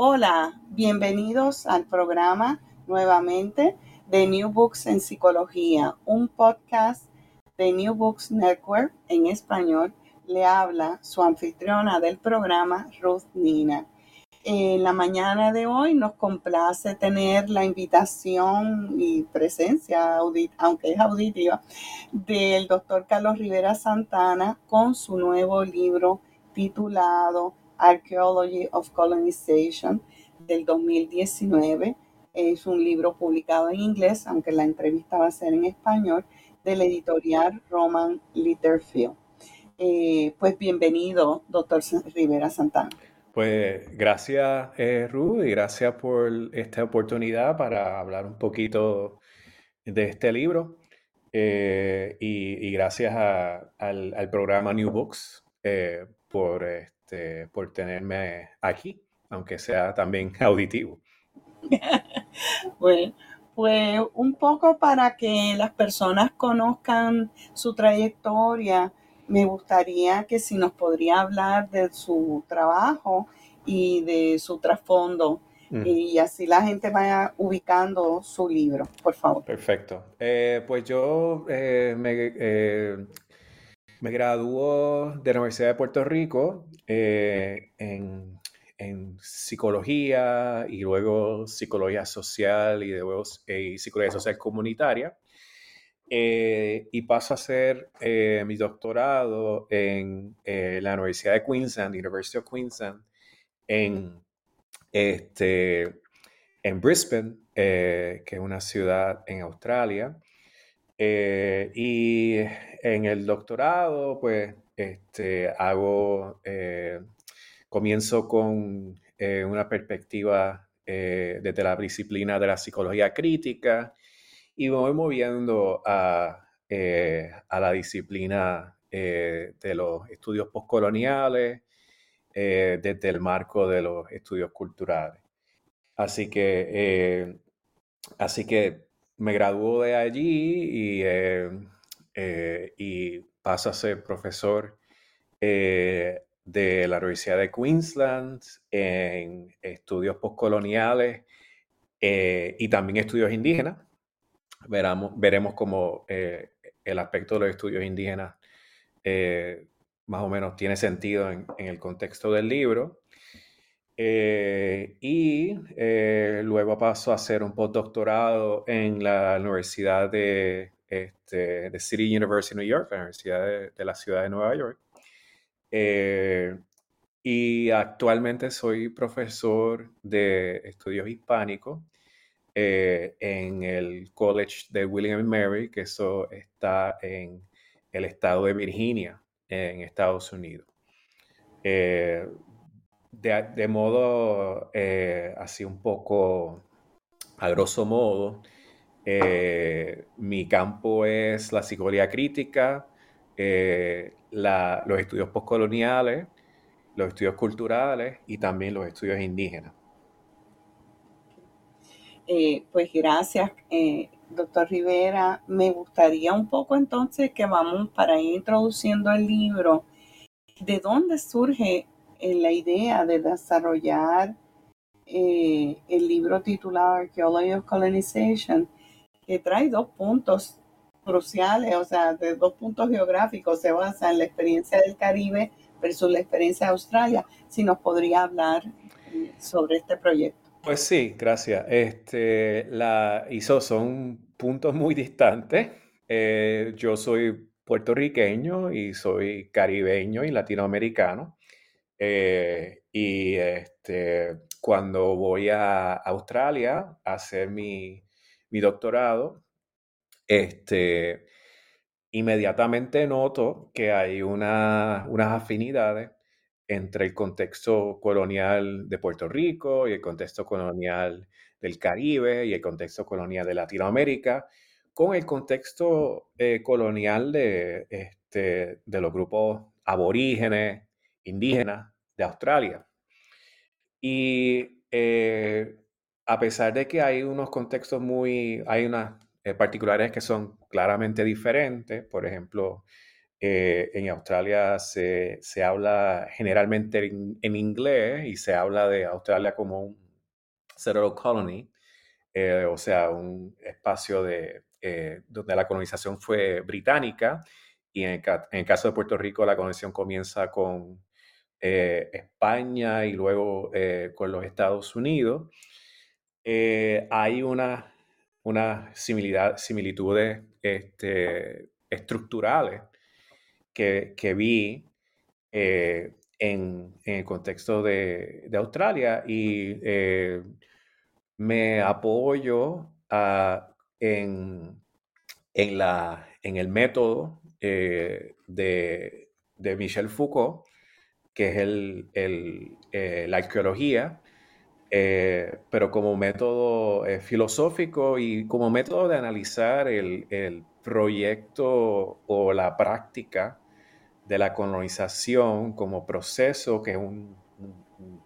Hola, bienvenidos al programa nuevamente de New Books en Psicología, un podcast de New Books Network en español. Le habla su anfitriona del programa, Ruth Nina. En la mañana de hoy nos complace tener la invitación y presencia, aunque es auditiva, del doctor Carlos Rivera Santana con su nuevo libro titulado Archaeology of Colonization del 2019. Es un libro publicado en inglés, aunque la entrevista va a ser en español, del editorial Roman Litterfield. Eh, pues bienvenido, doctor Rivera Santana. Pues gracias, eh, Ruth, y gracias por esta oportunidad para hablar un poquito de este libro. Eh, y, gracias al, al, programa New Books eh, por este, por tenerme aquí, aunque sea también auditivo. bueno, pues un poco para que las personas conozcan su trayectoria, me gustaría que si nos podría hablar de su trabajo y de su trasfondo mm. y así la gente vaya ubicando su libro, por favor. Perfecto. Eh, pues yo eh, me eh, me graduó de la Universidad de Puerto Rico eh, en, psicología y luego psicología social y luego eh, psicología social comunitaria. Eh, y paso a hacer mi doctorado en la Universidad de Queensland, University of Queensland, en, este, en Brisbane, que es una ciudad en Australia. y en el doctorado, pues, este, hago, eh, comienzo con eh, una perspectiva eh, desde la disciplina de la psicología crítica y me voy moviendo a, la disciplina de los estudios postcoloniales desde el marco de los estudios culturales. Así que, así que me graduó de allí y eh, y pasa a ser profesor eh, de la Universidad de Queensland en estudios postcoloniales eh, y también estudios indígenas. Veramos, veremos cómo el aspecto de los estudios indígenas más o menos tiene sentido en, el contexto del libro. y luego paso a hacer un postdoctorado en la Universidad de este, de City University of New York, la Universidad de, la Ciudad de Nueva York. Eh, y actualmente soy profesor de estudios hispánicos eh, en el College de William Mary, que eso está en el estado de Virginia, en Estados Unidos. Eh, de, de, modo así un poco, a grosso modo, eh, mi campo es la psicología crítica, eh, los estudios postcoloniales, los estudios culturales y también los estudios indígenas. Eh, pues gracias, doctor Rivera. Me gustaría un poco entonces que vamos para ir introduciendo el libro. ¿De dónde surge la idea de desarrollar el libro titulado Archaeology of Colonization? Que trae dos puntos cruciales, o sea, de dos puntos geográficos, se basa en la experiencia del Caribe versus la experiencia de Australia. Si nos podría hablar eh, sobre este proyecto. Pues sí, gracias. Este, la ISO son puntos muy distantes. Eh, yo soy puertorriqueño y soy caribeño y latinoamericano. Eh, y este, cuando voy a Australia a hacer mi, doctorado, este, inmediatamente noto que hay unas afinidades entre el contexto colonial de Puerto Rico y el contexto colonial del Caribe y el contexto colonial de Latinoamérica, con el contexto eh, colonial de, este, de los grupos aborígenes, indígenas de Australia. Y eh, a pesar de que hay unos contextos muy, hay unas eh, particulares que son claramente diferentes, por ejemplo, eh, en Australia se, habla generalmente en, inglés y se habla de Australia como un settled colony, eh, o sea, un espacio de, donde la colonización fue británica y en el, caso de Puerto Rico la colonización comienza con España y luego con los Estados Unidos. Hay una, una similitudes este, estructurales que, vi eh, en, el contexto de, Australia y eh, me apoyo en, la, en el método eh, de, Michel Foucault, que es el, la arqueología, pero como método filosófico y como método de analizar el, el, proyecto o la práctica de la colonización como proceso, que es un,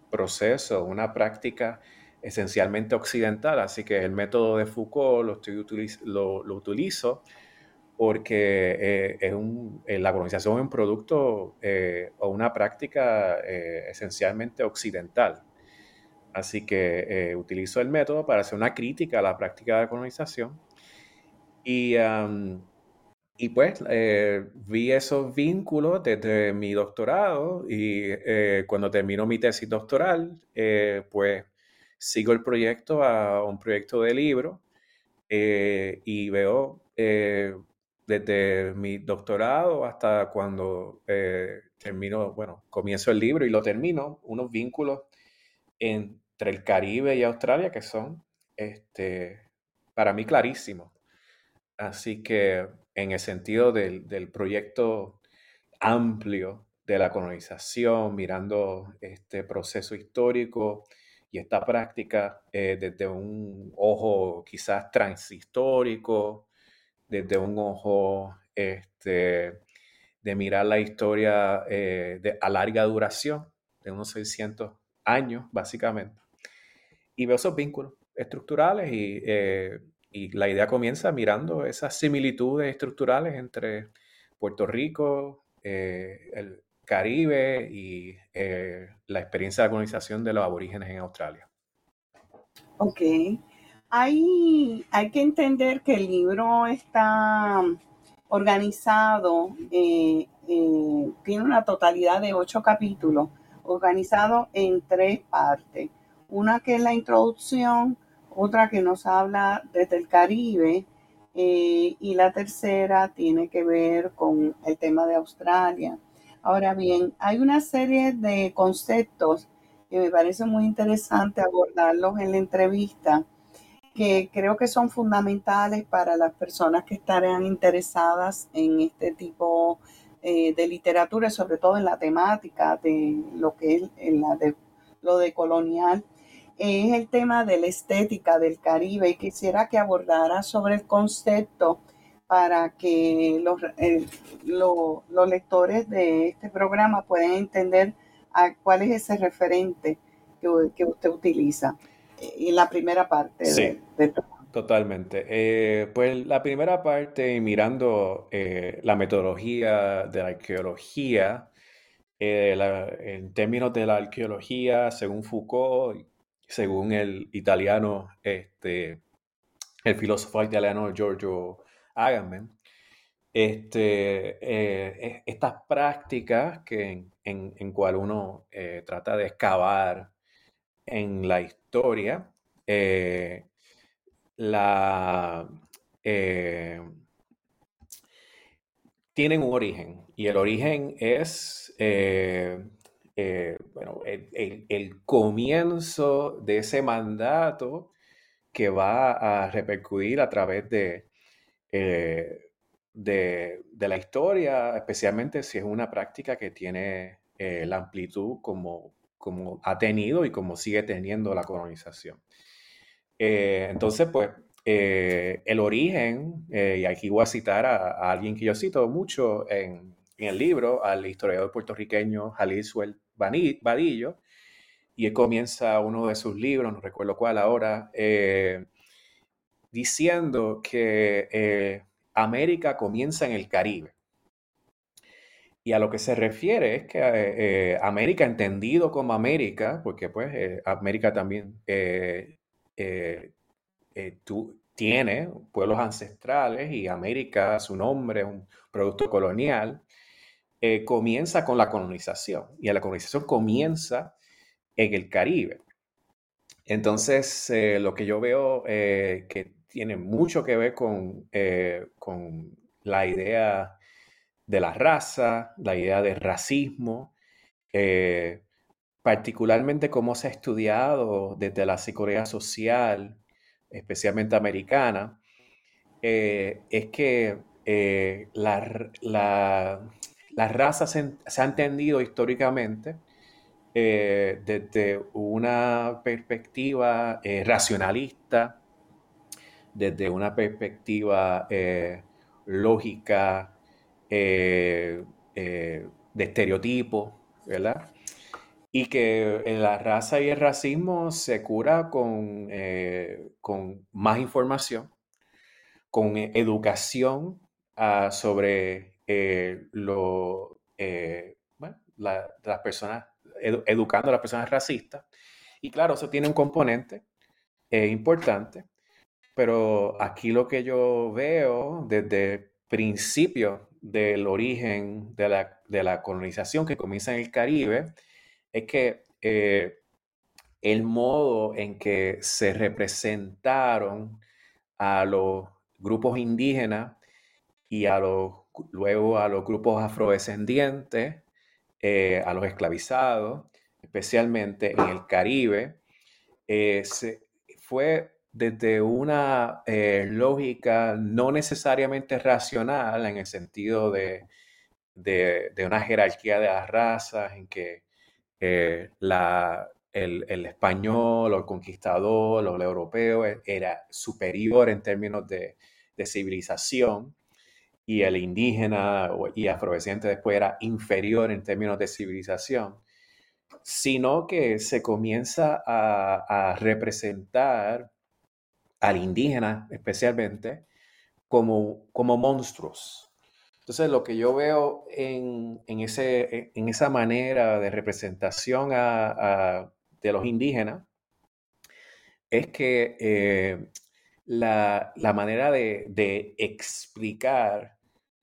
proceso, una práctica esencialmente occidental. Así que el método de Foucault lo, estoy lo, utilizo porque eh, es eh, la colonización es un producto eh, o una práctica esencialmente occidental. Así que utilizo el método para hacer una crítica a la práctica de colonización. Y y pues eh, vi esos vínculos desde mi doctorado y eh, cuando termino mi tesis doctoral, eh, pues sigo el proyecto a un proyecto de libro y veo desde mi doctorado hasta cuando termino, bueno, comienzo el libro y lo termino, unos vínculos entre el Caribe y Australia que son este, para mí clarísimos. Así que en el sentido del, proyecto amplio de la colonización, mirando este proceso histórico y esta práctica eh, desde un ojo quizás transhistórico, desde un ojo este, de mirar la historia eh, de, a larga duración, de unos 600 años básicamente. Y veo esos vínculos estructurales y eh, y la idea comienza mirando esas similitudes estructurales entre Puerto Rico, eh, el Caribe y eh, la experiencia de colonización de los aborígenes en Australia. Ok. Hay, hay que entender que el libro está organizado, tiene una totalidad de ocho capítulos, organizado en tres partes. Una que es la introducción, otra que nos habla desde el Caribe eh, y la tercera tiene que ver con el tema de Australia. Ahora bien, hay una serie de conceptos que me parece muy interesante abordarlos en la entrevista, que creo que son fundamentales para las personas que estarán interesadas en este tipo eh, de literatura, sobre todo en la temática de lo que es lo de colonial es el tema de la estética del Caribe y quisiera que abordara sobre el concepto para que los, los lectores de este programa puedan entender a cuál es ese referente que, usted utiliza en la primera parte. Sí, totalmente. Eh, pues la primera parte, mirando eh, la metodología de la arqueología, eh, en términos de la arqueología, según Foucault, según el italiano, este, el filósofo italiano Giorgio Agamben, este, eh, estas prácticas que en, en, cual uno eh, trata de excavar en la historia la, tienen un origen y el origen es bueno, el, comienzo de ese mandato que va a repercutir a través de, de, la historia, especialmente si es una práctica que tiene eh, la amplitud como, como ha tenido y como sigue teniendo la colonización. Eh, entonces, pues, eh, el origen, y aquí voy a citar a, alguien que yo cito mucho en, el libro, al historiador puertorriqueño Jalil Suel Vadillo, y él comienza uno de sus libros, no recuerdo cuál ahora, diciendo que América comienza en el Caribe. Y a lo que se refiere es que eh, América, entendido como América, porque pues eh, América también eh, tiene pueblos ancestrales y América, su nombre es un producto colonial, comienza con la colonización. Y la colonización comienza en el Caribe. Entonces, lo que yo veo que tiene mucho que ver con, eh, con la idea de la raza, la idea del racismo, eh, particularmente cómo se ha estudiado desde la psicología social, especialmente americana, eh, es que la, raza se, ha entendido históricamente desde una perspectiva racionalista, desde una perspectiva eh, lógica eh, eh, de estereotipo, ¿verdad? Y que la raza y el racismo se cura con, con más información, con educación ah, sobre lo, las personas, educando a las personas racistas. Y claro, eso tiene un componente importante pero aquí lo que yo veo desde el principio del origen de la, colonización que comienza en el Caribe es que eh, el modo en que se representaron a los grupos indígenas y a los, luego a los grupos afrodescendientes, eh, a los esclavizados, especialmente en el Caribe, eh, fue desde una eh, lógica no necesariamente racional en el sentido de, una jerarquía de las razas en que eh, el, español o el conquistador o el europeo e, era superior en términos de, civilización y el indígena y afrodescendiente después era inferior en términos de civilización, sino que se comienza a representar al indígena especialmente como, como monstruos. Entonces, lo que yo veo en, ese, en esa manera de representación de los indígenas es que eh, la, manera de, explicar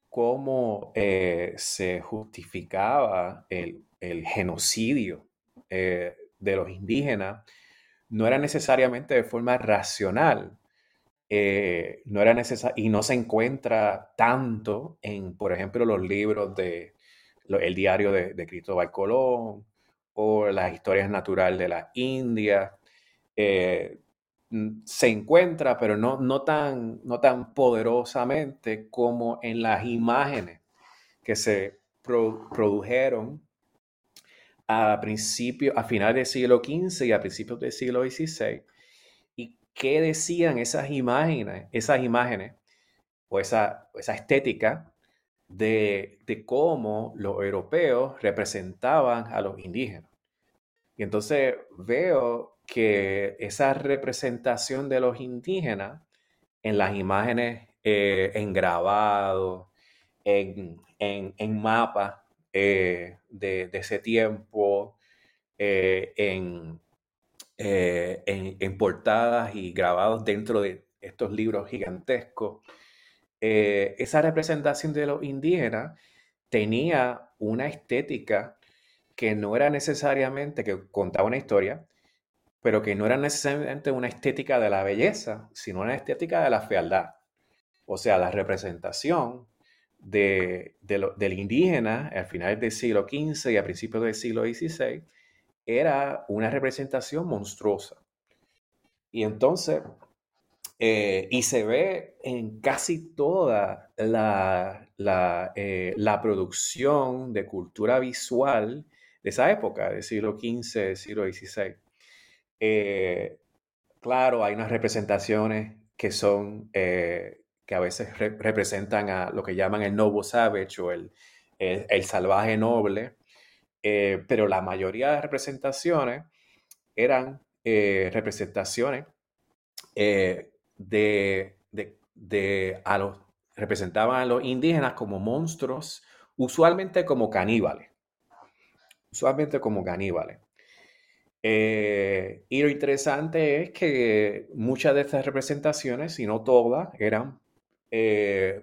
cómo eh, se justificaba el, genocidio eh, de los indígenas no era necesariamente de forma racional. Eh, no era y no se encuentra tanto en, por ejemplo, los libros de el diario de, Cristóbal Colón o las historias naturales de la India. Se encuentra, pero no, no, tan, no tan poderosamente como en las imágenes que se produjeron a principios, a finales del siglo XV y a principios del siglo XVI. ¿Y qué decían esas imágenes, esas imágenes o esa, esa estética de, de, cómo los europeos representaban a los indígenas? Y entonces veo que esa representación de los indígenas en las imágenes, eh, en grabados, en, en, mapas, eh, de, ese tiempo eh, en, en, portadas y grabados dentro de estos libros gigantescos. esa representación de los indígenas tenía una estética que no era necesariamente que contaba una historia, pero que no era necesariamente una estética de la belleza, sino una estética de la fealdad. O sea, la representación de, del indígena al final del siglo XV y a principios del siglo XVI era una representación monstruosa. Y entonces, eh, y se ve en casi toda la, eh, la, producción de cultura visual de esa época, del siglo XV, siglo XVI. Eh, claro, hay unas representaciones que son, que a veces representan a lo que llaman el noble savage o el, el, salvaje noble, pero la mayoría de representaciones eran representaciones eh, de, de, a los, representaban a los indígenas como monstruos, usualmente como caníbales. Usualmente como caníbales. Eh, y lo interesante es que muchas de estas representaciones, si no todas, eran eh,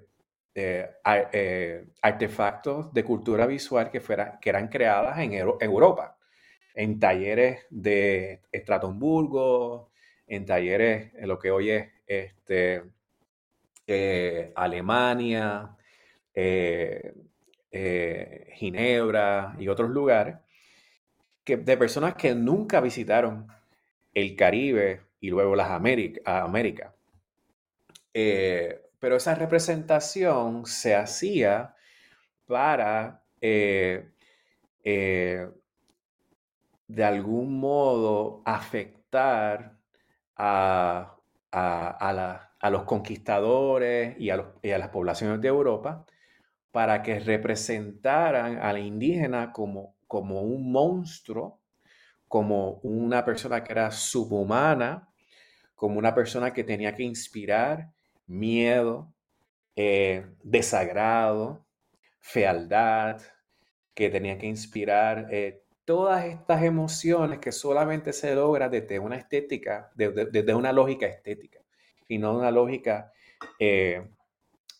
artefactos de cultura visual que, eran creadas en, Europa, en talleres de Estratonburgo, en talleres en lo que hoy es este, eh, Alemania, eh, eh, Ginebra y otros lugares, de personas que nunca visitaron el Caribe y luego las Américas. pero esa representación se hacía para de algún modo afectar a, los conquistadores y a, las poblaciones de Europa para que representaran a la indígena como, como un monstruo, como una persona que era subhumana, como una persona que tenía que inspirar miedo, eh, desagrado, fealdad, que tenía que inspirar eh, todas estas emociones que solamente se logra desde una estética, desde, una lógica estética, y no una lógica eh,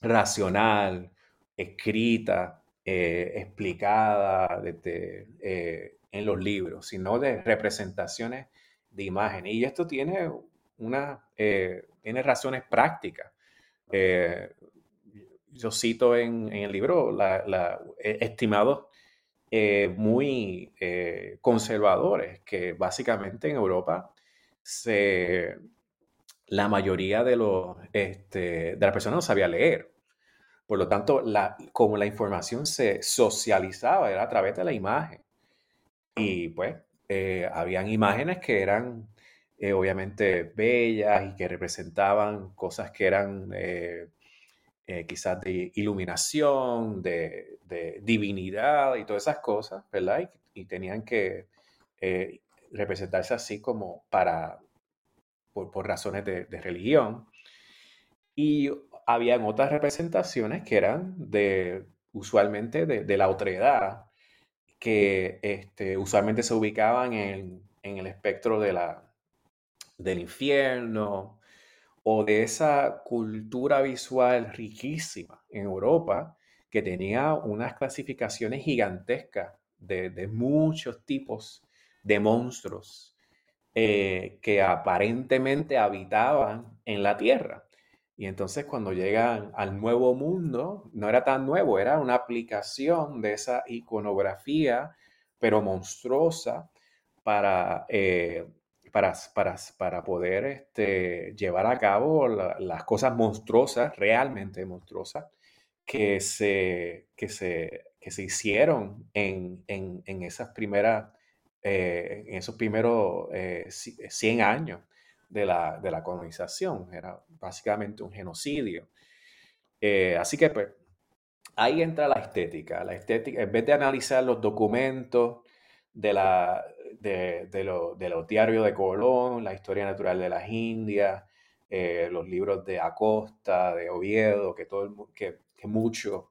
racional, escrita, eh, explicada eh, en los libros, sino de representaciones de imágenes. Y esto tiene, una, tiene razones prácticas. yo cito en, el libro estimados eh, muy eh, conservadores, que básicamente en Europa la mayoría de, los, este, de las personas no sabía leer. Por lo tanto, la, como la información se socializaba era a través de la imagen. Y pues, eh, habían imágenes que eran obviamente bellas y que representaban cosas que eran eh, quizás de iluminación, de, divinidad y todas esas cosas, ¿verdad? Y, tenían que eh, representarse así como para, por, razones de, religión. Y habían otras representaciones que eran de, usualmente de, la otredad, que este, usualmente se ubicaban en, en el espectro de la, del infierno, o de esa cultura visual riquísima en Europa que tenía unas clasificaciones gigantescas de, muchos tipos de monstruos eh, que aparentemente habitaban en la Tierra. Y entonces cuando llegan al nuevo mundo, no era tan nuevo, era una aplicación de esa iconografía, pero monstruosa, para eh, para, para, para poder este, llevar a cabo las cosas monstruosas, realmente monstruosas, que se, que se, que se hicieron en, en, en esas primeras, eh, en esos primeros 100 eh, años de la, de la, colonización. Era básicamente un genocidio. Eh, así que pues ahí entra la estética. La estética, en vez de analizar los documentos de la, de, lo, de los diarios de Colón, la historia natural de las Indias, eh, los libros de Acosta, de Oviedo, que, todo que, muchos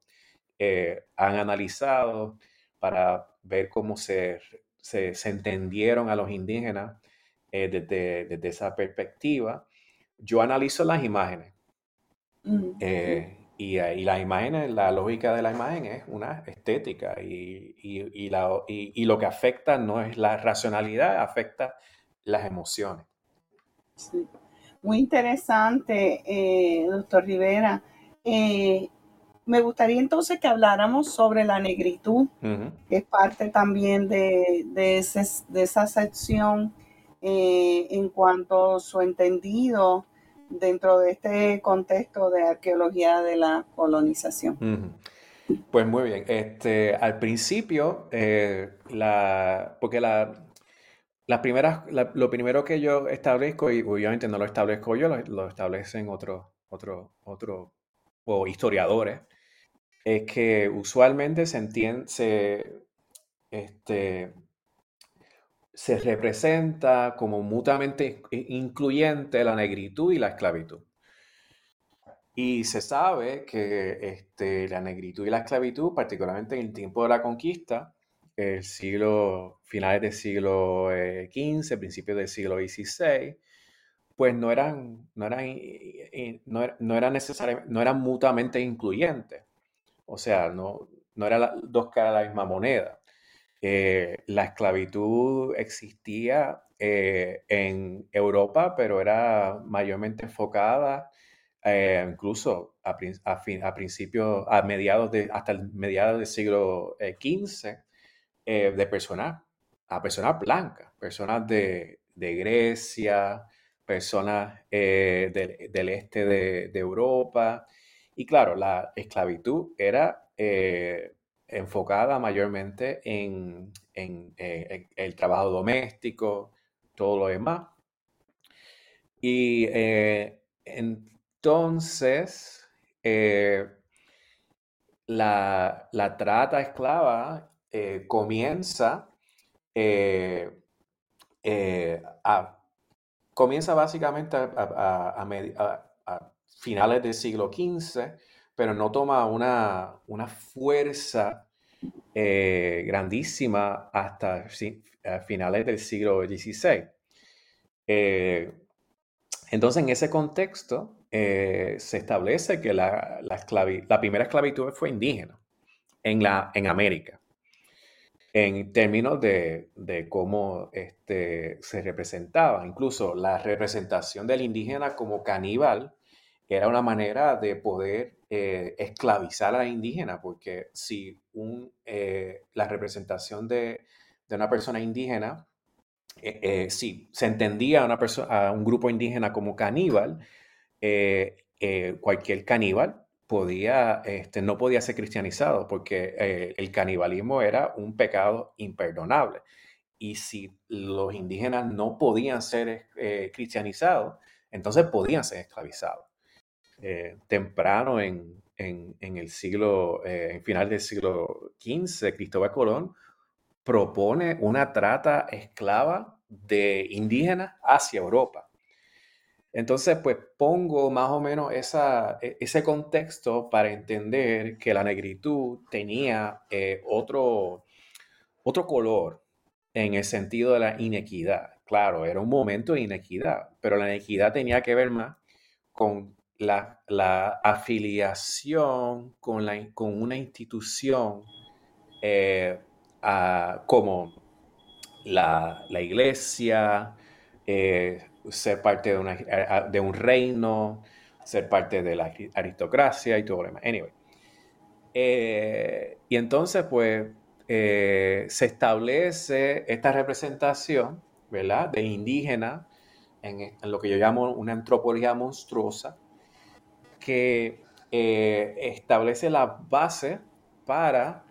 eh, han analizado para ver cómo se, se, entendieron a los indígenas eh, desde, desde, esa perspectiva. Yo analizo las imágenes. Mm, y, y las imágenes, la lógica de la imagen es una estética y, y, la, y, lo que afecta no es la racionalidad, afecta las emociones. Sí. Muy interesante, eh, doctor Rivera. Eh, me gustaría entonces que habláramos sobre la negritud, que es parte también de, de, esa sección eh, en cuanto a su entendido dentro de este contexto de arqueología de la colonización. Pues muy bien. Este, al principio, la, porque la, las primeras, lo primero que yo establezco, y obviamente no lo establezco yo, lo, establecen otros otro, otro, o historiadores, es que usualmente se entiende, se, este, se representa como mutuamente incluyente la negritud y la esclavitud. Y se sabe que este, la negritud y la esclavitud, particularmente en el tiempo de la conquista, el siglo, finales del siglo XV, eh, principios del siglo XVI, pues no eran, no eran, no, eran necesariamente, no eran mutuamente incluyentes. O sea, no, no eran dos caras de la misma moneda. Eh, la esclavitud existía eh, en Europa, pero era mayormente enfocada incluso a, a, principios, a mediados de, hasta el mediados del siglo XV, eh, de personas, a personas blancas, personas de, Grecia, personas eh, del, este de, Europa. Y claro, la esclavitud era eh, enfocada mayormente en, el trabajo doméstico, todo lo demás. Y entonces, la, la, trata esclava eh, comienza, eh, eh, a, comienza básicamente a, finales del siglo XV, pero no toma una, una fuerza grandísima hasta finales del siglo XVI. entonces, en ese contexto, se establece que la, la, primera esclavitud fue indígena en, la, en América en términos de, cómo este, se representaba. Incluso la representación del indígena como caníbal era una manera de poder eh, esclavizar a la indígena, porque si un, eh, la representación de, una persona indígena, eh, si se entendía a, una a un grupo indígena como caníbal, cualquier caníbal podía, este, no podía ser cristianizado porque el canibalismo era un pecado imperdonable. Y si los indígenas no podían ser cristianizados, entonces podían ser esclavizados. Eh, temprano en, el siglo, en final del siglo XV, Cristóbal Colón propone una trata esclava de indígenas hacia Europa. Entonces, pues pongo más o menos e, ese contexto para entender que la negritud tenía eh, otro, otro color en el sentido de la inequidad. Claro, era un momento de inequidad, pero la inequidad tenía que ver más con la, afiliación con, la, con, una institución eh, como la, iglesia, eh, ser parte de, una, de un reino, ser parte de la aristocracia y todo lo demás. Anyway. Eh, y entonces, pues, se establece esta representación, ¿verdad?, de indígena en, lo que yo llamo una antropología monstruosa, que eh, establece la base para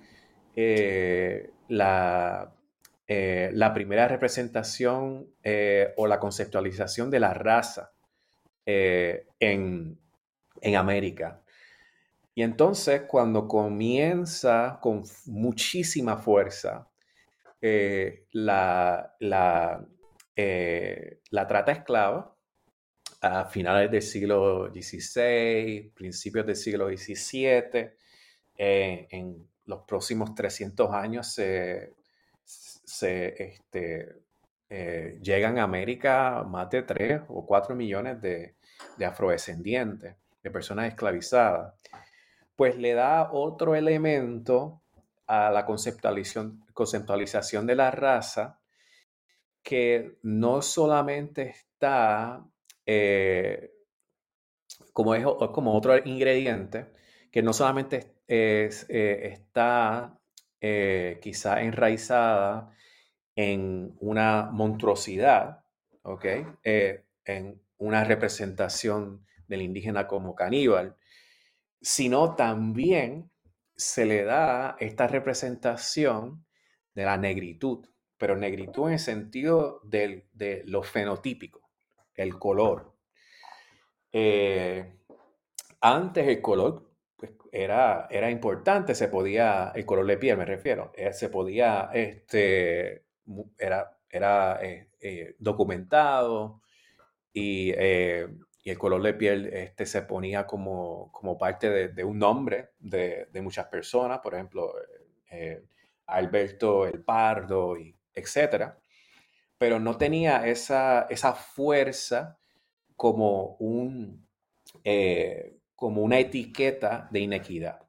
la eh, la primera representación eh, o la conceptualización de la raza eh, en, América. Y entonces cuando comienza con muchísima fuerza la, la, la, trata esclava, a finales del siglo XVI, principios del siglo XVII, en los próximos 300 años se se este, eh, llegan a América más de 3 o 4 millones de, afrodescendientes, de personas esclavizadas, pues le da otro elemento a la conceptualización, conceptualización de la raza que no solamente está eh, como, es, como otro ingrediente, que no solamente es, eh, está eh, quizá enraizada en una monstruosidad, ¿ok? en una representación del indígena como caníbal, sino también se le da esta representación de la negritud, pero negritud en el sentido de lo fenotípico, el color. Eh, antes el color pues, era, era importante, se podía, el color de piel me refiero, eh, se podía, este, era, era eh, documentado y, el color de piel este, se ponía como, como parte de, un nombre de, de, muchas personas, por ejemplo, Alberto el Pardo, y etcétera, pero no tenía esa, esa fuerza como, un, eh, como una etiqueta de inequidad.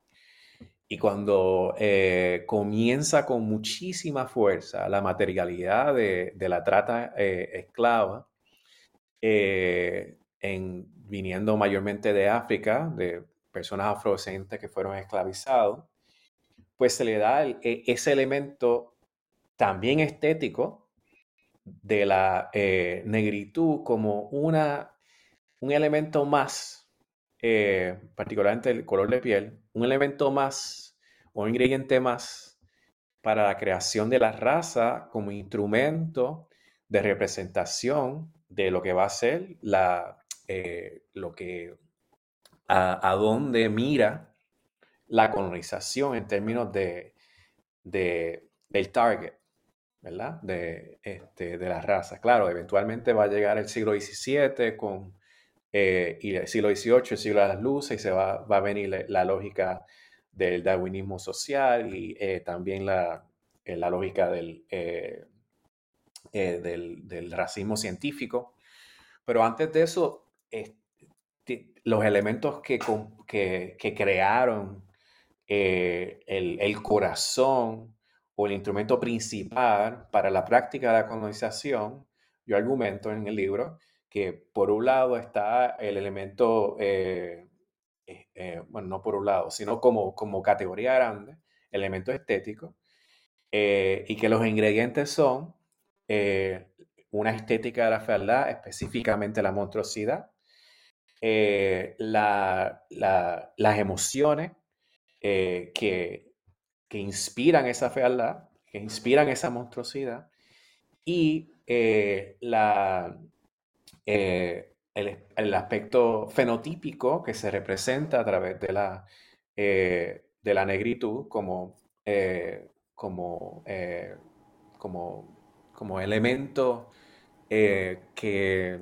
Y cuando eh, comienza con muchísima fuerza la materialidad de, la trata eh, esclava, en, viniendo mayormente de África, de personas afrodescendientes que fueron esclavizados, pues se le da e, ese elemento también estético de la eh, negritud como una, un elemento más, eh, particularmente el color de piel, un elemento más o un ingrediente más para la creación de la raza como instrumento de representación de lo que va a ser la, eh, lo que, a, a dónde mira la colonización en términos de, del target, De, este, de las razas. Claro, eventualmente va a llegar el siglo XVII con, eh, y el siglo XVIII, el siglo de las luces, y se va, va a venir la, lógica del darwinismo social y eh, también la, eh, la, lógica del, del, del, racismo científico. Pero antes de eso, los elementos que, que, que crearon eh, el, corazón o el instrumento principal para la práctica de la colonización, yo argumento en el libro que por un lado está el elemento, eh, eh, bueno, no por un lado, sino como, como categoría grande, elemento estético, y que los ingredientes son una estética de la fealdad, específicamente la monstruosidad, las emociones, eh, que, que, inspiran esa fealdad, que inspiran esa monstruosidad, y eh, la, eh, el, aspecto fenotípico que se representa a través de la, de la negritud como, como, como, como elemento que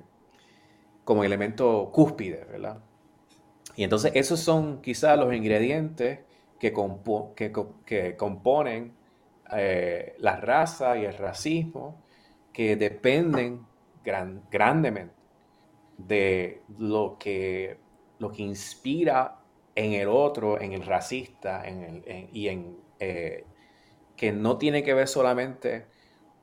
como elemento cúspide, ¿verdad? Y entonces esos son quizás los ingredientes que, que, componen eh, la raza y el racismo que dependen grandemente de lo que, lo que inspira en el otro, en el racista, y en, eh, que no tiene que ver solamente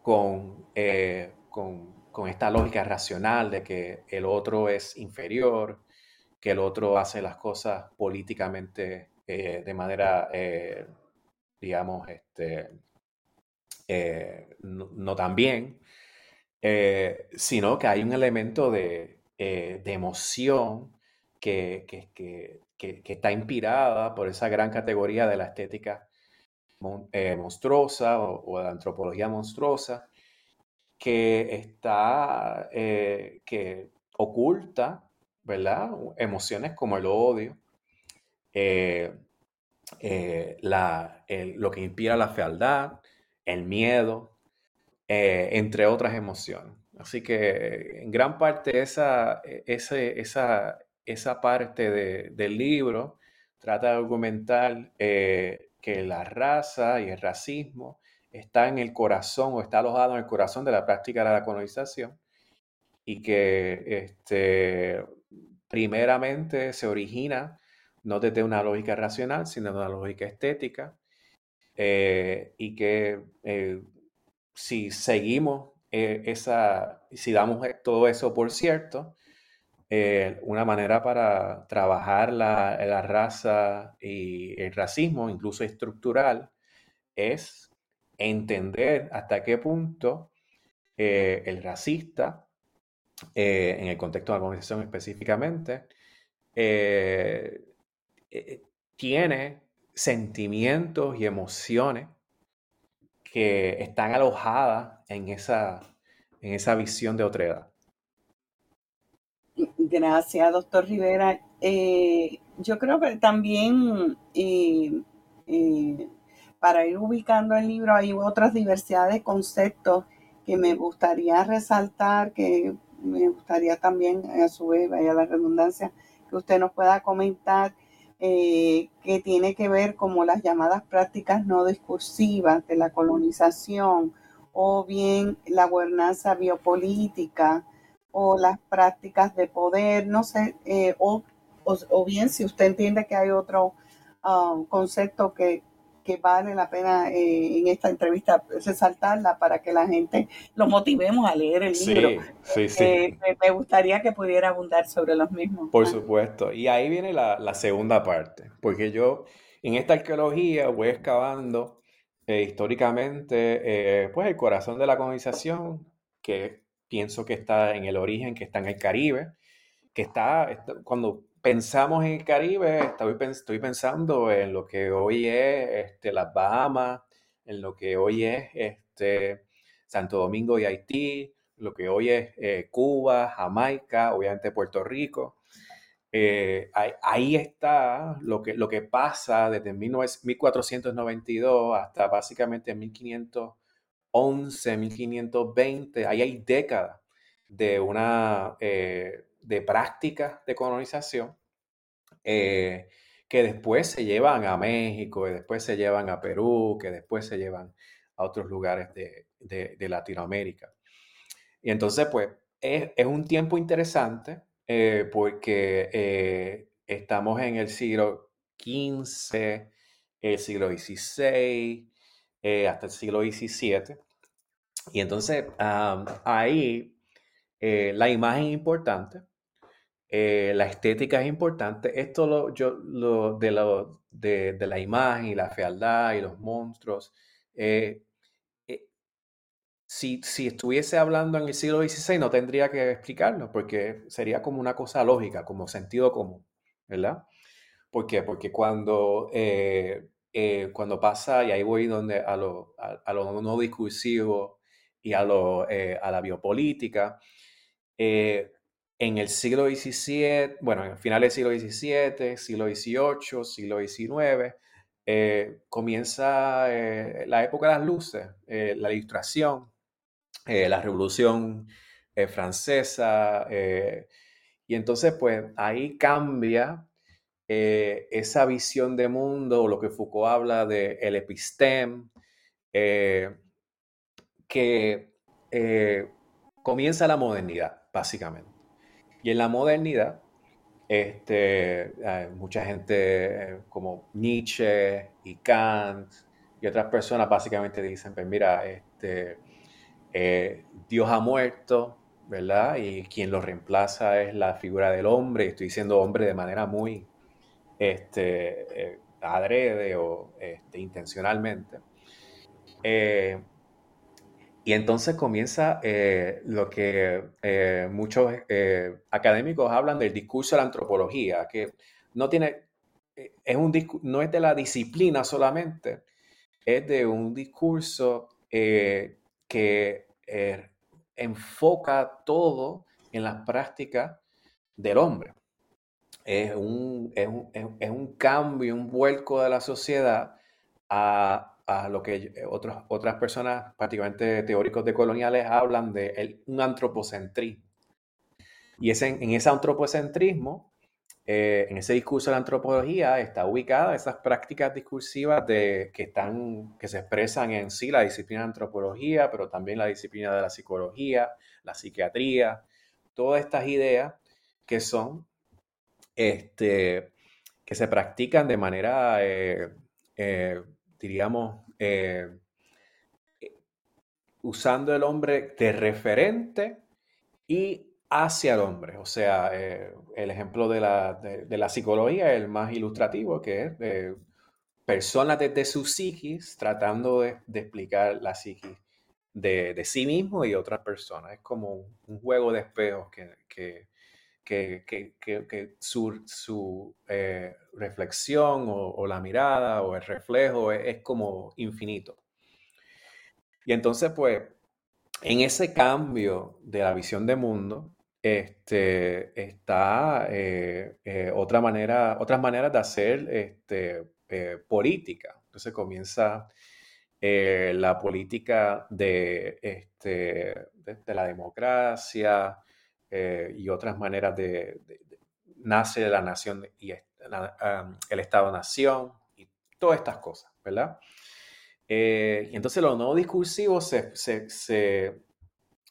con, eh, con, con, esta lógica racional de que el otro es inferior, que el otro hace las cosas políticamente eh, de manera, eh, digamos, este, eh, no, tan bien, sino que hay un elemento de, emoción que, está inspirada por esa gran categoría de la estética monstruosa o, de la antropología monstruosa, que está, que oculta ¿verdad? Emociones como el odio, eh, eh, lo que inspira la fealdad, el miedo, eh, entre otras emociones. Así que en gran parte esa, e, esa, esa parte del libro trata de argumentar que la raza y el racismo está en el corazón o está alojado en el corazón de la práctica de la colonización y que este, primeramente se origina no desde una lógica racional, sino de una lógica estética, eh, y que eh, si seguimos esa, si damos todo eso por cierto, una manera para trabajar la, raza y el racismo, incluso estructural, es entender hasta qué punto el racista, en el contexto de la conversación específicamente, tiene sentimientos y emociones que están alojadas en esa, en esa visión de otredad. Gracias, doctor Rivera. Eh, yo creo que también eh, eh, para ir ubicando el libro hay otras diversidades de conceptos que me gustaría resaltar, que me gustaría también, a su vez, vaya la redundancia, que usted nos pueda comentar eh, que tiene que ver como las llamadas prácticas no discursivas de la colonización o bien la gobernanza biopolítica o las prácticas de poder, no sé, eh, o, o, bien si usted entiende que hay otro ah, concepto que, que vale la pena eh, en esta entrevista resaltarla para que la gente lo motivemos a leer el libro. Sí, sí, eh, me gustaría que pudiera abundar sobre los mismos. Por supuesto. Y ahí viene la, segunda parte, porque yo en esta arqueología voy excavando eh, históricamente pues el corazón de la colonización, que pienso que está en el origen, que está en el Caribe, que está cuando pensamos en el Caribe, estoy, pensando en lo que hoy es este, las Bahamas, en lo que hoy es este, Santo Domingo y Haití, lo que hoy es eh, Cuba, Jamaica, obviamente Puerto Rico. Eh, ahí, está lo que, lo que pasa desde 1492 hasta básicamente 1511, 1520. Ahí hay décadas de una... Eh, de prácticas de colonización eh, que después se llevan a México, que después se llevan a Perú, que después se llevan a otros lugares de, Latinoamérica. Y entonces, pues, es, un tiempo interesante eh, porque eh, estamos en el siglo XV, el siglo XVI, hasta el siglo XVII. Y entonces, ahí la imagen importante eh, la estética es importante. Esto lo, yo, lo, de, lo, de, la imagen y la fealdad y los monstruos. Eh, eh, si, si, estuviese hablando en el siglo XVI no tendría que explicarlo porque sería como una cosa lógica, como sentido común, ¿verdad? ¿Por? Porque cuando, cuando pasa, y ahí voy donde, a, lo, a, lo no discursivo y a, lo, a la biopolítica, en el siglo XVII, bueno, en finales del siglo XVII, siglo XVIII, siglo XIX, eh, comienza eh, la época de las luces, eh, la ilustración, la revolución francesa, y entonces pues ahí cambia esa visión de mundo, lo que Foucault habla de el episteme, que comienza la modernidad, básicamente. Y en la modernidad, este, mucha gente como Nietzsche y Kant y otras personas básicamente dicen, pues mira, este, eh, Dios ha muerto, ¿verdad? Y quien lo reemplaza es la figura del hombre, estoy diciendo hombre de manera muy este, eh, adrede o este, intencionalmente. Eh, y entonces comienza eh, lo que eh, muchos eh, académicos hablan del discurso de la antropología, que no tiene, es un, no es de la disciplina solamente, es de un discurso que enfoca todo en las prácticas del hombre. Es un, es un, es un cambio, un vuelco de la sociedad a a lo que eh, otros, otras personas, prácticamente teóricos de coloniales, hablan de un antropocentrismo. Y ese, en ese antropocentrismo, eh, en ese discurso de la antropología, está ubicada esas prácticas discursivas de, que, están, que se expresan en sí la disciplina de antropología, pero también la disciplina de la psicología, la psiquiatría, todas estas ideas que son, este, que se practican de manera eh, diríamos, eh, usando el hombre de referente y hacia el hombre. O sea, eh, el ejemplo de la, de, la, psicología es el más ilustrativo, que es de personas desde su psiquis tratando de, explicar la psiquis de, sí mismo y otras personas. Es como un, juego de espejos que, su, eh, reflexión o, la mirada o el reflejo es como infinito. Y entonces, pues, en ese cambio de la visión de mundo, este, está eh, eh, otra manera, otras maneras de hacer este, política. Entonces comienza la política de, este, de, la democracia y otras maneras de, nace de la nación y el Estado-nación y todas estas cosas, ¿verdad? y entonces lo no discursivo se, se,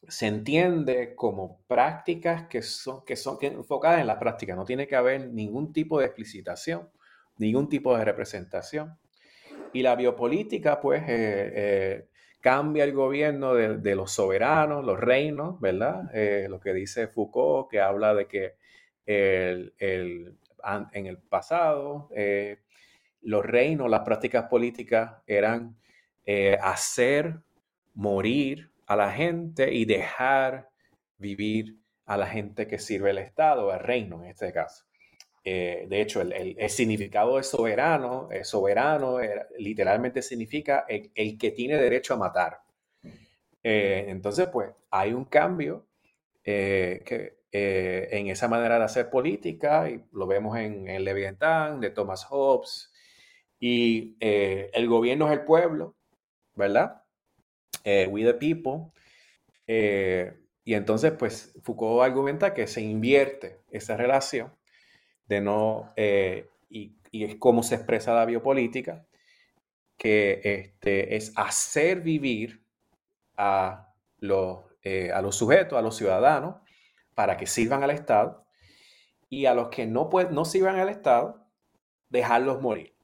se entiende como prácticas que son, que son enfocadas en la práctica. No tiene que haber ningún tipo de explicitación, ningún tipo de representación. Y la biopolítica, pues, eh, eh, cambia el gobierno de, los soberanos, los reinos, ¿verdad? Eh, lo que dice Foucault, que habla de que el, en el pasado los reinos, las prácticas políticas eran hacer morir a la gente y dejar vivir a la gente que sirve el Estado, el reino en este caso. Eh, de hecho, el, significado de soberano, soberano literalmente significa el, que tiene derecho a matar. Eh, entonces, pues hay un cambio eh, que, en esa manera de hacer política, y lo vemos en, el Leviatán de Thomas Hobbes, y el gobierno es el pueblo, ¿verdad? We the People. Y entonces, pues, Foucault argumenta que se invierte esa relación de no, eh, y, es como se expresa la biopolítica, que este, es hacer vivir a los, a los sujetos, a los ciudadanos, para que sirvan al Estado, y a los que no, no sirvan al Estado, dejarlos morir.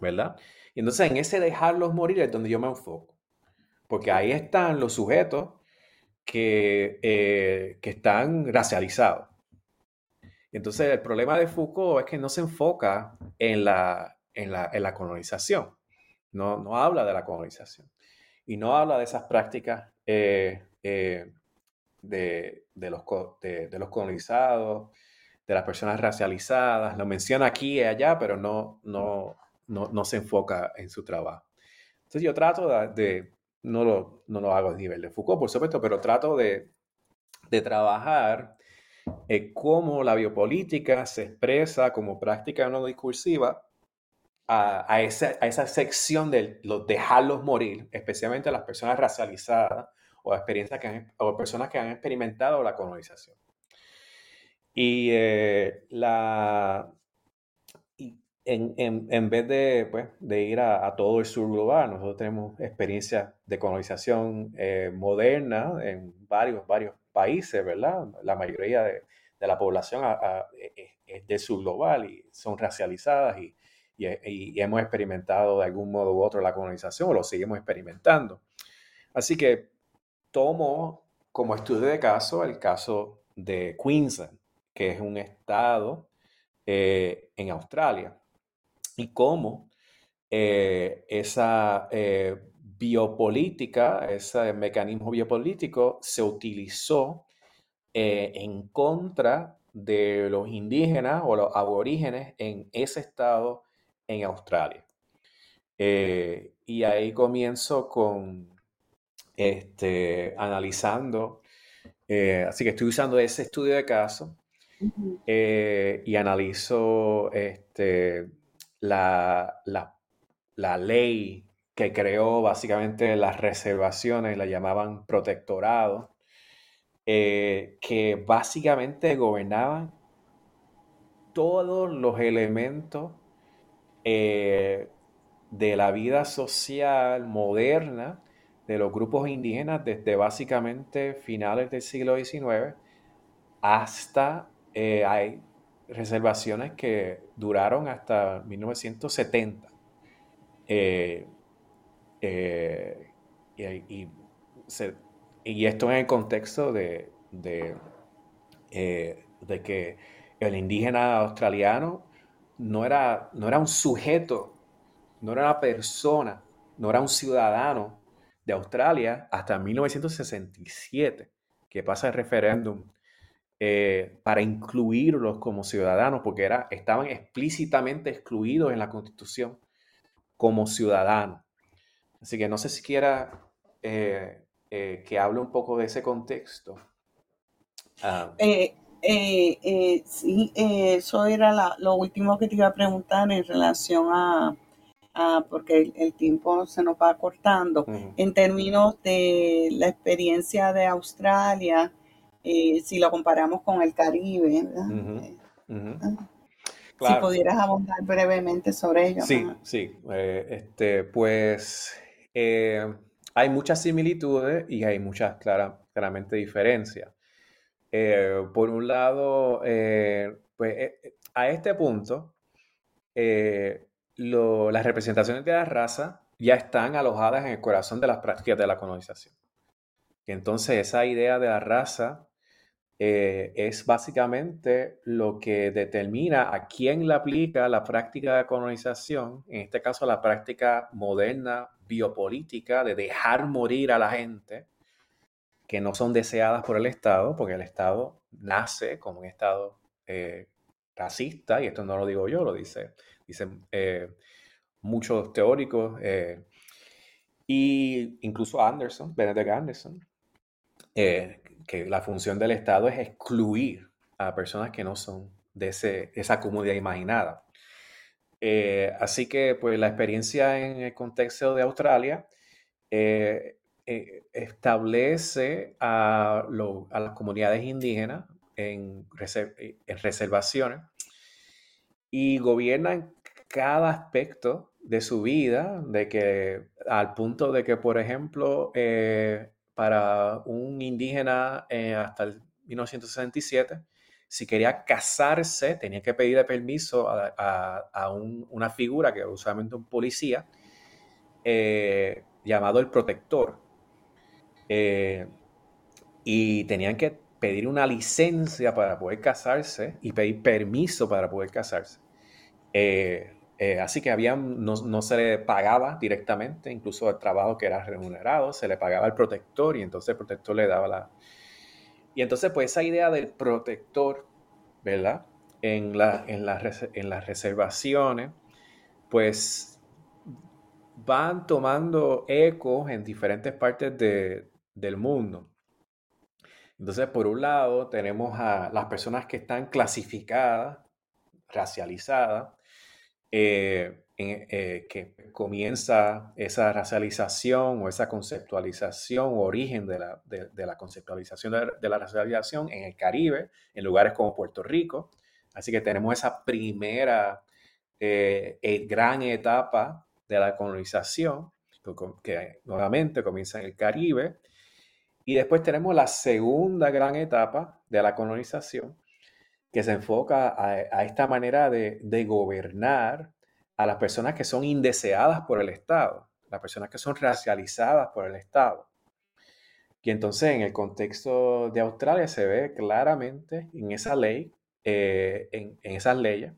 ¿Verdad? Y entonces en ese dejarlos morir es donde yo me enfoco porque ahí están los sujetos que, eh, que están racializados. Entonces, el problema de Foucault es que no se enfoca en la, en la, colonización, no, no, habla de la colonización y no habla de esas prácticas eh, eh, de, de, los, de, los colonizados, de las personas racializadas, lo menciona aquí y allá, pero no, no, no, no se enfoca en su trabajo. Entonces yo trato de, no lo, no lo hago a nivel de Foucault, por supuesto, pero trato de, trabajar en cómo la biopolítica se expresa como práctica no discursiva a, esa, sección de los dejarlos morir, especialmente a las personas racializadas o, experiencias que o personas que han experimentado la colonización. Y eh, la, en, vez de, pues, de ir a, todo el sur global, nosotros tenemos experiencia de colonización eh, moderna en varios, varios países, ¿verdad? La mayoría de, la población e, e, es del sur global y son racializadas y, hemos experimentado de algún modo u otro la colonización o lo seguimos experimentando. Así que tomo como estudio de caso el caso de Queensland, que es un estado eh, en Australia y cómo eh, esa eh, biopolítica, ese mecanismo biopolítico se utilizó eh, en contra de los indígenas o los aborígenes en ese estado en Australia. y ahí comienzo con este, analizando, así que estoy usando ese estudio de caso y analizo este, la, la, ley que creó básicamente las reservaciones, la llamaban protectorado, eh, que básicamente gobernaban todos los elementos eh, de la vida social moderna de los grupos indígenas desde básicamente finales del siglo XIX hasta eh, reservaciones que duraron hasta 1970. Eh, eh, y, esto en el contexto eh, de, que el indígena australiano no era, no era un sujeto, no era una persona, no era un ciudadano de Australia hasta 1967, que pasa el referéndum eh, para incluirlos como ciudadanos, porque era, estaban explícitamente excluidos en la Constitución como ciudadanos. Así que no sé si quiera eh, eh, que hable un poco de ese contexto. Ah. sí, eso era lo último que te iba a preguntar en relación a, porque el, tiempo se nos va cortando, en términos de la experiencia de Australia eh, si lo comparamos con el Caribe. Eh, ah, si pudieras abundar brevemente sobre ello. Sí, sí. Eh, este, pues hay muchas similitudes y hay muchas claramente diferencias. por un lado, pues a este punto, las representaciones de la raza ya están alojadas en el corazón de las prácticas de la colonización. entonces esa idea de la raza eh, es básicamente lo que determina a quién le aplica la práctica de colonización, en este caso la práctica moderna biopolítica de dejar morir a la gente que no son deseadas por el Estado, porque el Estado nace como un Estado eh, racista, y esto no lo digo yo, lo dice, dicen eh, muchos teóricos, y incluso Anderson, Benedict Anderson, que la función del Estado es excluir a personas que no son de esa comunidad imaginada. Eh, así que pues la experiencia en el contexto de Australia eh, eh, establece a, las comunidades indígenas en, reservaciones y gobiernan cada aspecto de su vida, de que al punto de que, por ejemplo, para un indígena eh, hasta el 1967, si quería casarse, tenía que pedirle permiso a, una figura que usualmente un policía, eh, llamado el protector. Eh, y tenían que pedir una licencia para poder casarse y pedir permiso para poder casarse. Eh, así que había, no, se le pagaba directamente, incluso el trabajo que era remunerado, se le pagaba al protector y entonces el protector le daba la... Y entonces pues esa idea del protector, ¿verdad? En, la, en, en las reservaciones, pues van tomando eco en diferentes partes del mundo. Entonces, por un lado, tenemos a las personas que están clasificadas, racializadas, eh, eh, que comienza esa racialización o esa conceptualización o origen de la, de, la conceptualización de, la racialización en el Caribe, en lugares como Puerto Rico. Así que tenemos esa primera eh, gran etapa de la colonización, que nuevamente comienza en el Caribe. Y después tenemos la segunda gran etapa de la colonización, que se enfoca a, esta manera de, gobernar a las personas que son indeseadas por el Estado, las personas que son racializadas por el Estado. Y entonces en el contexto de Australia se ve claramente en esa ley, eh, en, esas leyes,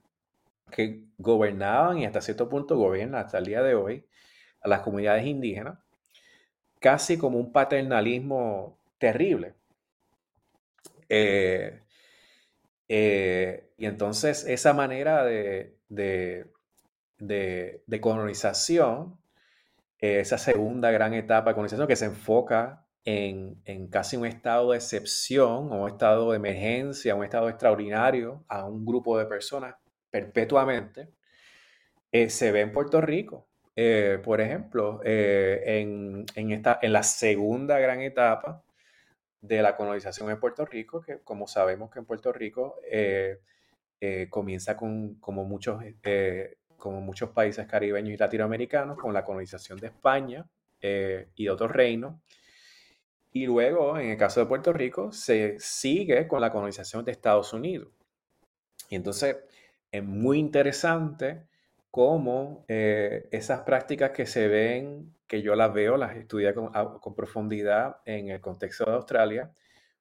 que gobernaban y hasta cierto punto gobiernan hasta el día de hoy a las comunidades indígenas, casi como un paternalismo terrible. Eh, eh, y entonces esa manera de, de, colonización, esa segunda gran etapa de colonización que se enfoca en, casi un estado de excepción un estado de emergencia, un estado extraordinario a un grupo de personas perpetuamente, eh, se ve en Puerto Rico. Eh, por ejemplo, en, esta, en la segunda gran etapa de la colonización en Puerto Rico, que como sabemos que en Puerto Rico eh, eh, comienza con, como muchos, eh, como muchos países caribeños y latinoamericanos, con la colonización de España y de otros reinos. Y luego, en el caso de Puerto Rico, se sigue con la colonización de Estados Unidos. Y entonces es muy interesante cómo esas prácticas que se ven, que yo las veo, las estudié con, con profundidad en el contexto de Australia,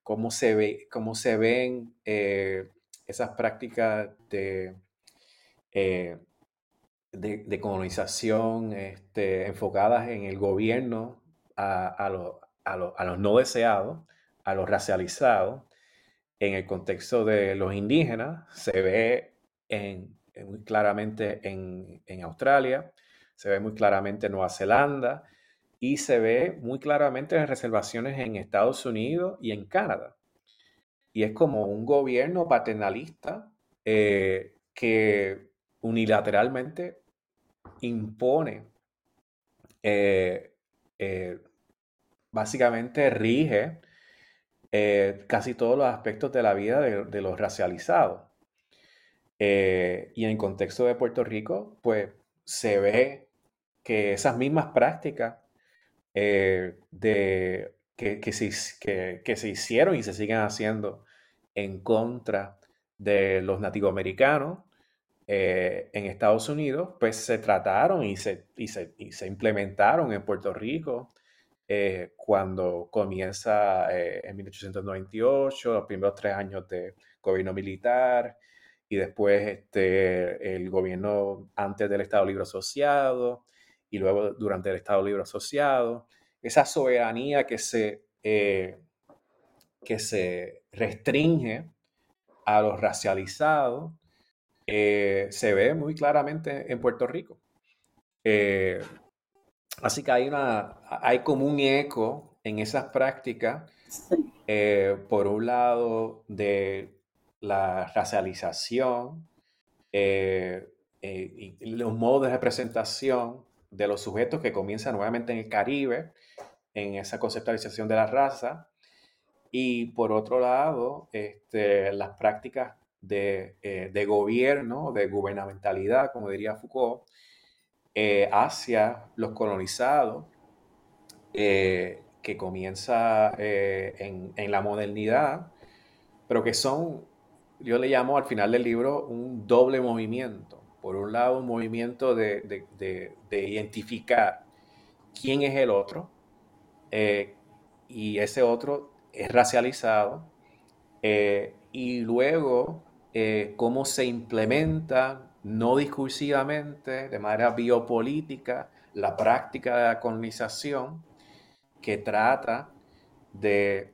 cómo se, ve, cómo se ven esas prácticas de, de, colonización este, enfocadas en el gobierno a, a, a, los no deseados, a los racializados, en el contexto de los indígenas, se ve muy claramente en, en, Australia, se ve muy claramente en Nueva Zelanda y se ve muy claramente en reservaciones en Estados Unidos y en Canadá. Y es como un gobierno paternalista eh, que unilateralmente impone, eh, eh, básicamente rige eh, casi todos los aspectos de la vida de, los racializados. y en el contexto de Puerto Rico, pues se ve que esas mismas prácticas de, que, se, que se hicieron y se siguen haciendo en contra de los nativoamericanos, eh, en Estados Unidos, pues se trataron y se, y se, y se implementaron en Puerto Rico eh, cuando comienza eh, en 1898, los primeros tres años de gobierno militar y después este, el gobierno antes del Estado Libre Asociado y luego durante el Estado Libre Asociado. Esa soberanía que se, que se restringe a los racializados eh, se ve muy claramente en Puerto Rico. Eh, así que hay, una, hay como un eco en esas prácticas, eh, por un lado, de la racialización y los modos de representación de los sujetos que comienzan nuevamente en el Caribe, en esa conceptualización de la raza, y por otro lado, este, las prácticas eh, de, gobierno, de gubernamentalidad, como diría Foucault, eh, hacia los colonizados, eh, que comienza en, la modernidad, pero que son, yo le llamo al final del libro, un doble movimiento. Por un lado, un movimiento de, identificar quién es el otro, y ese otro es racializado, y luego eh, cómo se implementa no discursivamente, de manera biopolítica, la práctica de la colonización que trata de,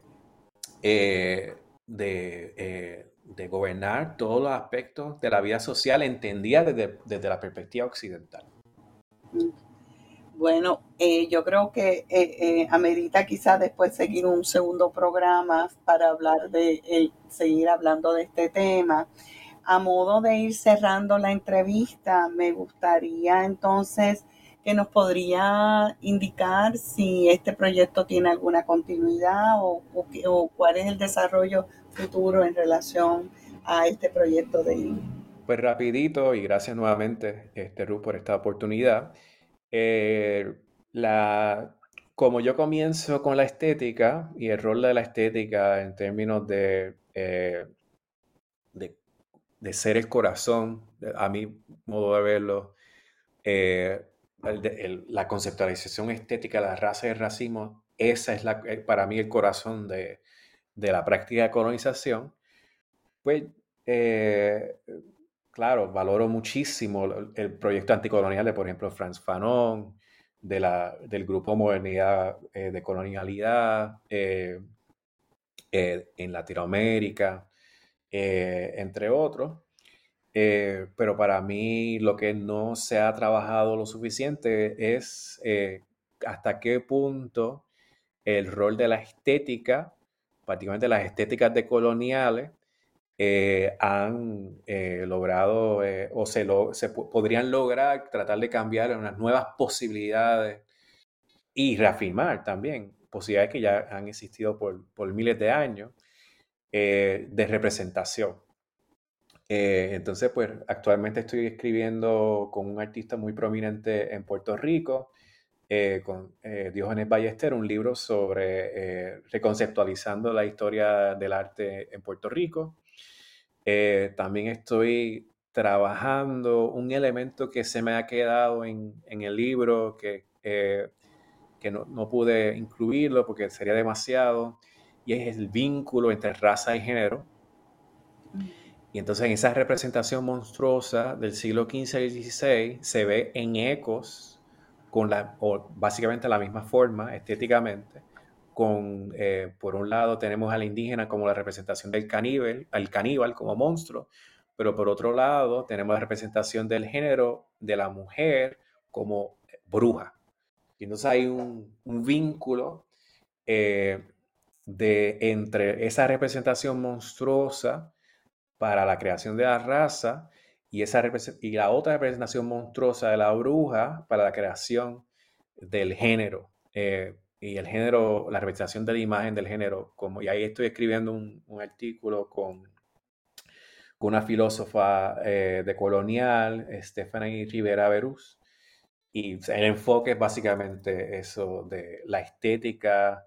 eh, eh, gobernar todos los aspectos de la vida social entendida desde la perspectiva occidental. Bueno, yo creo que amerita quizás después seguir un segundo programa para hablar de, seguir hablando de este tema. A modo de ir cerrando la entrevista, me gustaría entonces que nos podría indicar si este proyecto tiene alguna continuidad o, cuál es el desarrollo futuro en relación a este proyecto de Pues rapidito y gracias nuevamente, este, Ruth, por esta oportunidad. Eh, la, como yo comienzo con la estética y el rol de la estética en términos de eh, de, ser el corazón, a mi modo de verlo, eh, la conceptualización estética de la raza y el racismo, esa es la, eh, para mí el corazón de, la práctica de colonización, pues claro, valoro muchísimo el, proyecto anticolonial de, por ejemplo, Franz Fanon, de la, del grupo Modernidad de Colonialidad, eh, en Latinoamérica, eh, entre otros. Eh, pero para mí lo que no se ha trabajado lo suficiente es hasta qué punto el rol de la estética, prácticamente las estéticas decoloniales, han logrado o se, lo, se podrían lograr tratar de cambiar unas nuevas posibilidades y reafirmar también posibilidades que ya han existido por, por miles de años eh, de representación. Eh, entonces, pues actualmente estoy escribiendo con un artista muy prominente en Puerto Rico, eh, con Diógenes Ballester, un libro sobre reconceptualizando la historia del arte en Puerto Rico. También estoy trabajando un elemento que se me ha quedado en, el libro, que, eh, que no, no, pude incluirlo porque sería demasiado, y es el vínculo entre raza y género. Y entonces en esa representación monstruosa del siglo XV y XVI se ve en ecos con la, o básicamente la misma forma estéticamente, con, eh, por un lado tenemos al indígena como la representación del caníbal, al caníbal como monstruo, pero por otro lado tenemos la representación del género de la mujer como bruja. Y entonces hay un, vínculo eh, de, entre esa representación monstruosa para la creación de la raza y, esa y la otra representación monstruosa de la bruja para la creación del género. Eh, y el género, la representación de la imagen del género, como, y ahí estoy escribiendo un, artículo con, con, una filósofa eh, de colonial, Stephanie Rivera Berús, y el enfoque es básicamente eso de la estética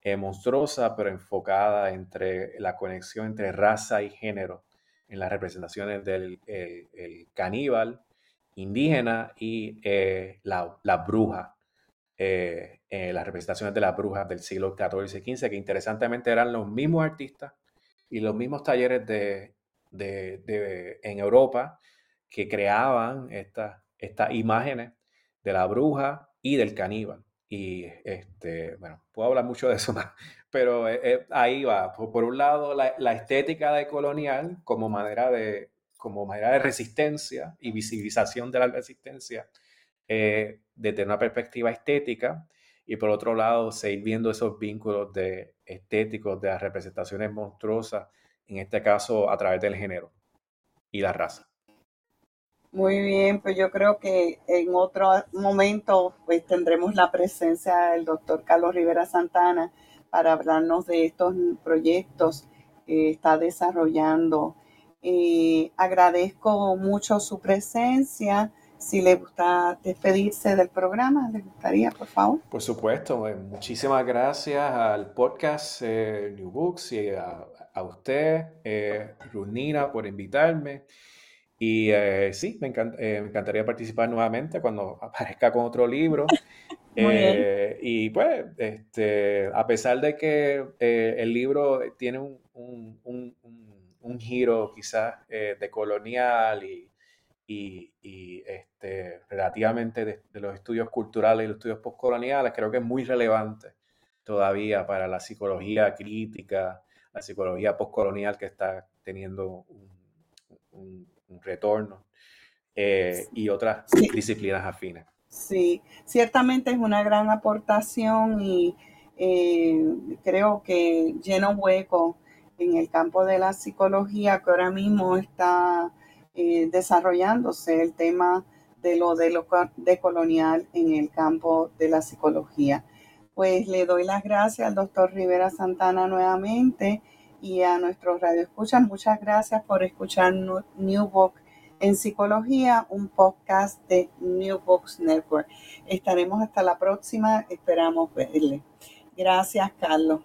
eh, monstruosa, pero enfocada entre la conexión entre raza y género en las representaciones del el, caníbal indígena y eh, la, la, bruja, eh, eh, las representaciones de las brujas del siglo XIV y XV, que interesantemente eran los mismos artistas y los mismos talleres de, de, de en Europa que creaban estas estas imágenes de la bruja y del caníbal. Y este, bueno, puedo hablar mucho de eso más, pero eh, eh, ahí va. Por, un lado, la, estética de colonial como manera de, como manera de resistencia y visibilización de la resistencia eh, desde una perspectiva estética. Y por otro lado, seguir viendo esos vínculos de estéticos, de las representaciones monstruosas, en este caso a través del género y la raza. Muy bien, pues yo creo que en otro momento pues tendremos la presencia del doctor Carlos Rivera Santana para hablarnos de estos proyectos que está desarrollando. Eh, agradezco mucho su presencia. Si le gusta despedirse del programa, ¿le gustaría, por favor? Por supuesto. Eh, muchísimas gracias al podcast eh, New Books y a, usted, Runina, por invitarme. Y eh, sí, me, eh, me, encantaría participar nuevamente cuando aparezca con otro libro. Eh, y pues, este, a pesar de que el libro tiene un, un, un, un giro quizás de colonial y, y, y este, relativamente de, de, los estudios culturales y los estudios postcoloniales, creo que es muy relevante todavía para la psicología crítica, la psicología postcolonial que está teniendo un un retorno eh, y otras disciplinas afines. Sí, ciertamente es una gran aportación y eh, creo que llena un hueco en el campo de la psicología que ahora mismo está eh, desarrollándose el tema de lo de lo decolonial en el campo de la psicología. Pues le doy las gracias al doctor Rivera Santana nuevamente y a nuestros radioescuchas. Muchas gracias por escuchar New Book en Psicología, un podcast de New Books Network. Estaremos hasta la próxima, esperamos verle. Gracias, Carlos.